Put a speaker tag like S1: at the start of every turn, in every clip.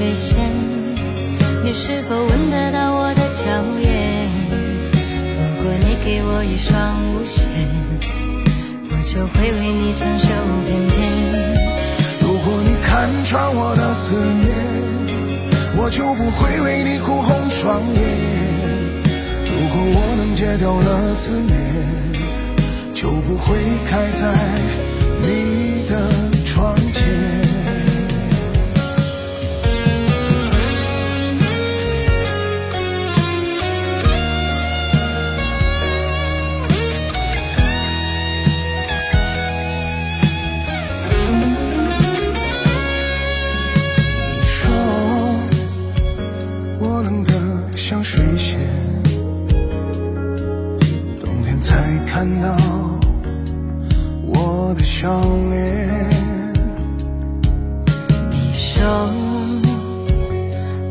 S1: 水仙，你是否闻得到我的娇艳？如果你给我一双舞鞋，我就会为你长袖翩翩。
S2: 如果你看穿我的思念，我就不会为你哭红双眼。如果我能戒掉了思念，就不会开在你像水仙冬天才看到我的笑脸。
S1: 你说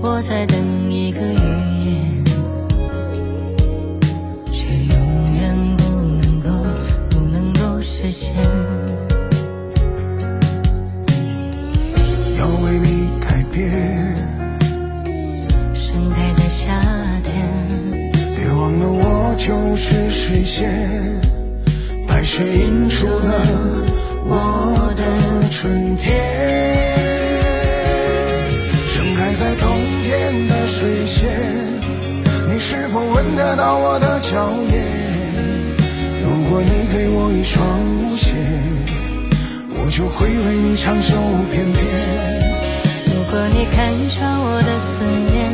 S1: 我在等一个
S2: 现白雪
S1: 映出了我的
S2: 春天盛开在冬天的水仙你是否闻得到我的娇艳？如果你给我一双舞鞋我就会为你长袖翩翩
S1: 如果你看穿我的思念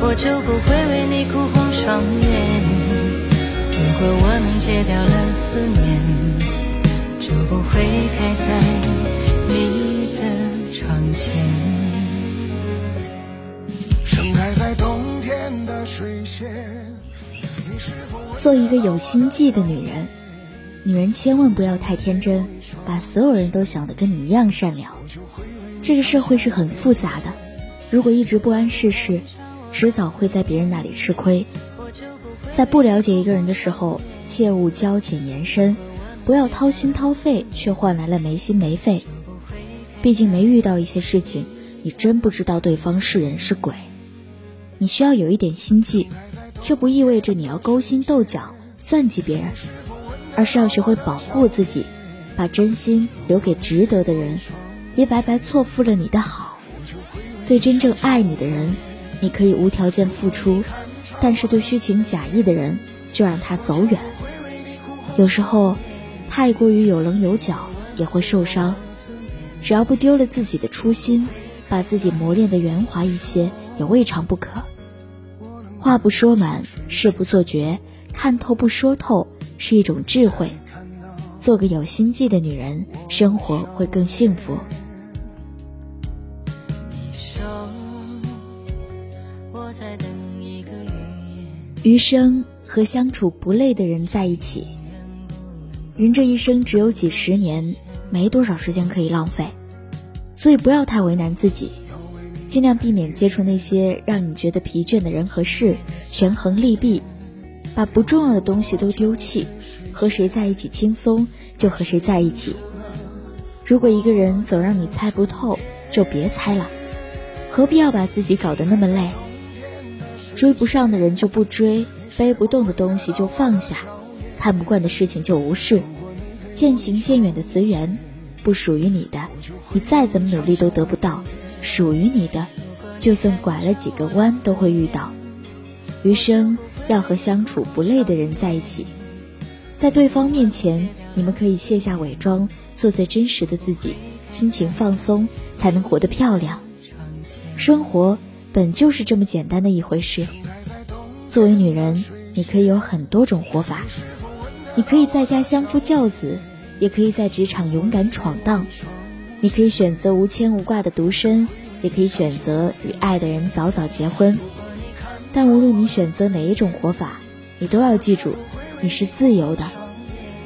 S1: 我就不会为你哭红双眼。如果我能戒掉了思念，就不会开在你的窗前。
S2: 盛开在冬天的水仙。
S3: 做一个有心计的女人，女人千万不要太天真。把所有人都想得跟你一样善良，这个社会是很复杂的。如果一直不谙世事，迟早会在别人那里吃亏。在不了解一个人的时候，切勿交浅言深，不要掏心掏肺却换来了没心没肺。毕竟没遇到一些事情，你真不知道对方是人是鬼。你需要有一点心计，却不意味着你要勾心斗角算计别人，而是要学会保护自己。把真心留给值得的人，别白白错付了你的好。对真正爱你的人，你可以无条件付出；但是对虚情假意的人，就让他走远。有时候，太过于有棱有角也会受伤。只要不丢了自己的初心，把自己磨练的圆滑一些，也未尝不可。话不说满，事不做绝，看透不说透，是一种智慧。做个有心计的女人，生活会更幸福。余生和相处不累的人在一起。人这一生只有几十年，没多少时间可以浪费，所以不要太为难自己，尽量避免接触那些让你觉得疲倦的人和事，权衡利弊，把不重要的东西都丢弃。和谁在一起轻松，就和谁在一起。如果一个人总让你猜不透，就别猜了，何必要把自己搞得那么累？追不上的人就不追，背不动的东西就放下，看不惯的事情就无视，渐行渐远的随缘。不属于你的，你再怎么努力都得不到；属于你的，就算拐了几个弯都会遇到。余生要和相处不累的人在一起。在对方面前，你们可以卸下伪装，做最真实的自己，心情放松，才能活得漂亮。生活本就是这么简单的一回事。作为女人，你可以有很多种活法。你可以在家相夫教子，也可以在职场勇敢闯荡。你可以选择无牵无挂的独身，也可以选择与爱的人早早结婚。但无论你选择哪一种活法，你都要记住。你是自由的，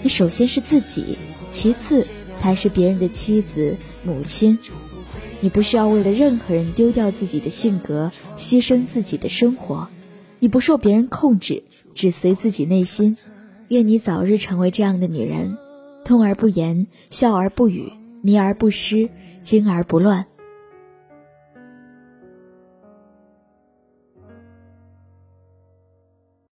S3: 你首先是自己，其次才是别人的妻子、母亲。你不需要为了任何人丢掉自己的性格，牺牲自己的生活。你不受别人控制，只随自己内心。愿你早日成为这样的女人，痛而不言，笑而不语，迷而不失，惊而不乱。